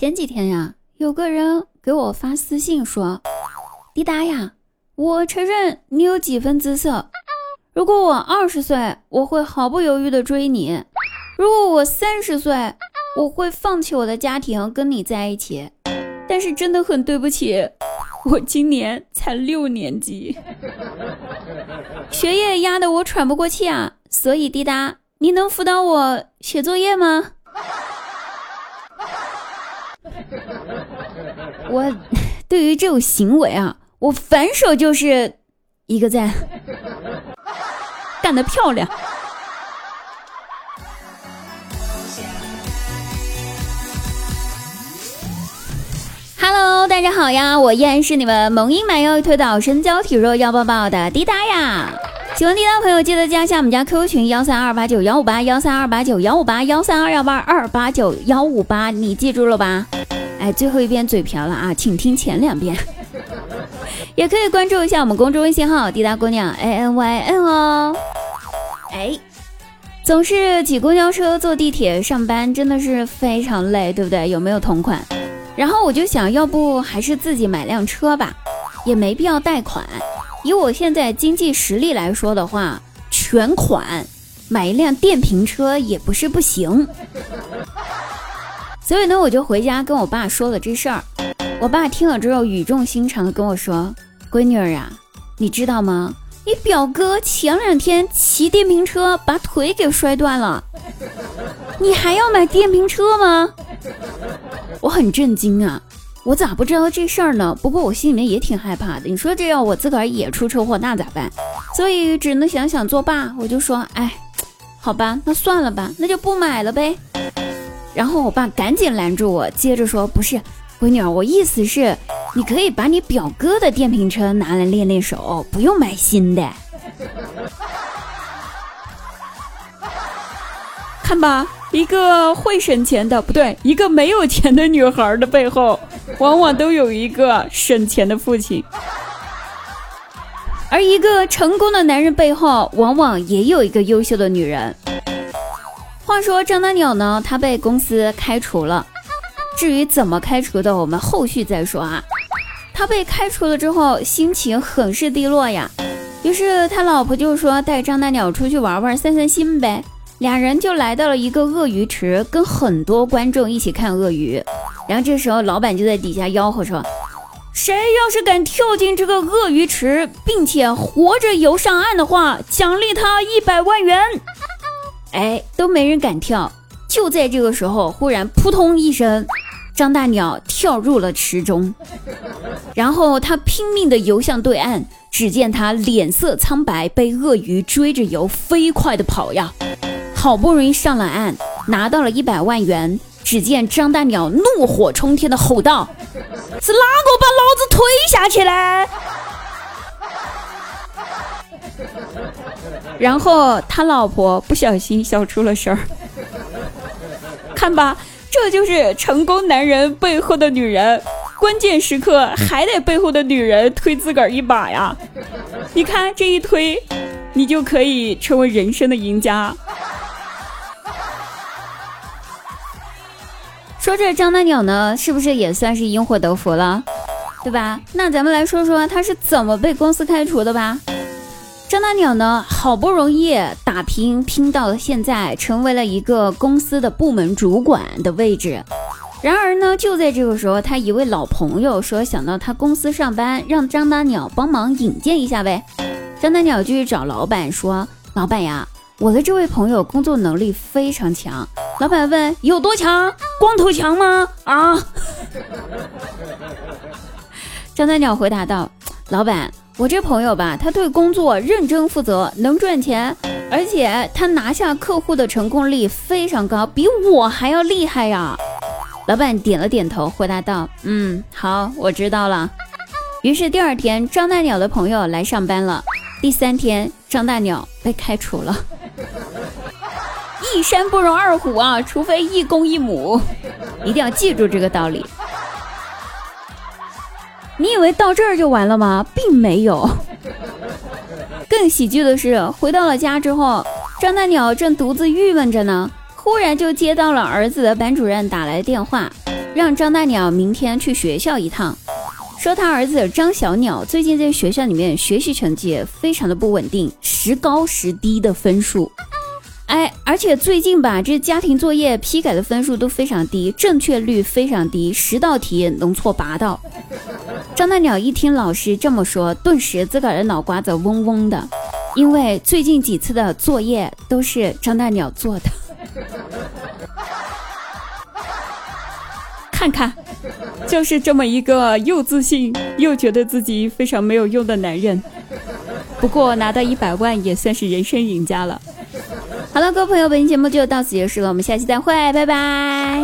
前几天呀，有个人给我发私信说：“滴答呀，我承认你有几分姿色。如果我二十岁，我会毫不犹豫的追你；如果我三十岁，我会放弃我的家庭跟你在一起。但是真的很对不起，我今年才六年级，学业压得我喘不过气啊！所以滴答，你能辅导我写作业吗？”我对于这种行为啊，我反手就是一个赞，干得漂亮。Hello，大家好呀，我依然是你们萌音满腰推倒身娇体弱腰抱抱的滴答呀。喜欢滴答朋友记得加一下我们家 QQ 群幺三二八九幺五八幺三二八九幺五八幺三二幺八二八九幺五八，你记住了吧？哎，最后一遍嘴瓢了啊，请听前两遍。也可以关注一下我们公众微信号“滴答姑娘 A N Y N” 哦。哎，总是挤公交车、坐地铁上班，真的是非常累，对不对？有没有同款？然后我就想要不还是自己买辆车吧，也没必要贷款。以我现在经济实力来说的话，全款买一辆电瓶车也不是不行。所以呢，我就回家跟我爸说了这事儿。我爸听了之后，语重心长的跟我说：“闺女儿啊，你知道吗？你表哥前两天骑电瓶车把腿给摔断了，你还要买电瓶车吗？”我很震惊啊，我咋不知道这事儿呢？不过我心里面也挺害怕的。你说这要我自个儿也出车祸，那咋办？所以只能想想作罢。我就说：“哎，好吧，那算了吧，那就不买了呗。”然后我爸赶紧拦住我，接着说：“不是，闺女，我意思是，你可以把你表哥的电瓶车拿来练练手，不用买新的。看吧，一个会省钱的，不对，一个没有钱的女孩的背后，往往都有一个省钱的父亲；而一个成功的男人背后，往往也有一个优秀的女人。”话说张大鸟呢，他被公司开除了。至于怎么开除的，我们后续再说啊。他被开除了之后，心情很是低落呀。于是他老婆就说带张大鸟出去玩玩，散散心呗。俩人就来到了一个鳄鱼池，跟很多观众一起看鳄鱼。然后这时候老板就在底下吆喝说：“谁要是敢跳进这个鳄鱼池，并且活着游上岸的话，奖励他一百万元。”哎，都没人敢跳。就在这个时候，忽然扑通一声，张大鸟跳入了池中，然后他拼命地游向对岸。只见他脸色苍白，被鳄鱼追着游，飞快地跑呀。好不容易上了岸，拿到了一百万元。只见张大鸟怒火冲天地吼道：“是哪个把老子推下去嘞？”然后他老婆不小心笑出了声儿，看吧，这就是成功男人背后的女人，关键时刻还得背后的女人推自个儿一把呀！你看这一推，你就可以成为人生的赢家。说这张大鸟呢，是不是也算是因祸得福了，对吧？那咱们来说说他是怎么被公司开除的吧。张大鸟呢，好不容易打拼拼到了现在，成为了一个公司的部门主管的位置。然而呢，就在这个时候，他一位老朋友说想到他公司上班，让张大鸟帮忙引荐一下呗。张大鸟就去找老板说：“老板呀，我的这位朋友工作能力非常强。”老板问：“有多强？光头强吗？”啊！张大鸟回答道：“老板。”我这朋友吧，他对工作认真负责，能赚钱，而且他拿下客户的成功率非常高，比我还要厉害呀！老板点了点头，回答道：“嗯，好，我知道了。”于是第二天，张大鸟的朋友来上班了。第三天，张大鸟被开除了。一山不容二虎啊，除非一公一母，一定要记住这个道理。你以为到这儿就完了吗？并没有。更喜剧的是，回到了家之后，张大鸟正独自郁闷着呢，忽然就接到了儿子的班主任打来电话，让张大鸟明天去学校一趟，说他儿子张小鸟最近在学校里面学习成绩非常的不稳定，时高时低的分数。哎，而且最近吧，这家庭作业批改的分数都非常低，正确率非常低，十道题能错八道。张大鸟一听老师这么说，顿时自个儿的脑瓜子嗡嗡的，因为最近几次的作业都是张大鸟做的。看看，就是这么一个又自信又觉得自己非常没有用的男人。不过拿到一百万也算是人生赢家了。好了，各位朋友，本期节目就到此结束了，我们下期再会，拜拜。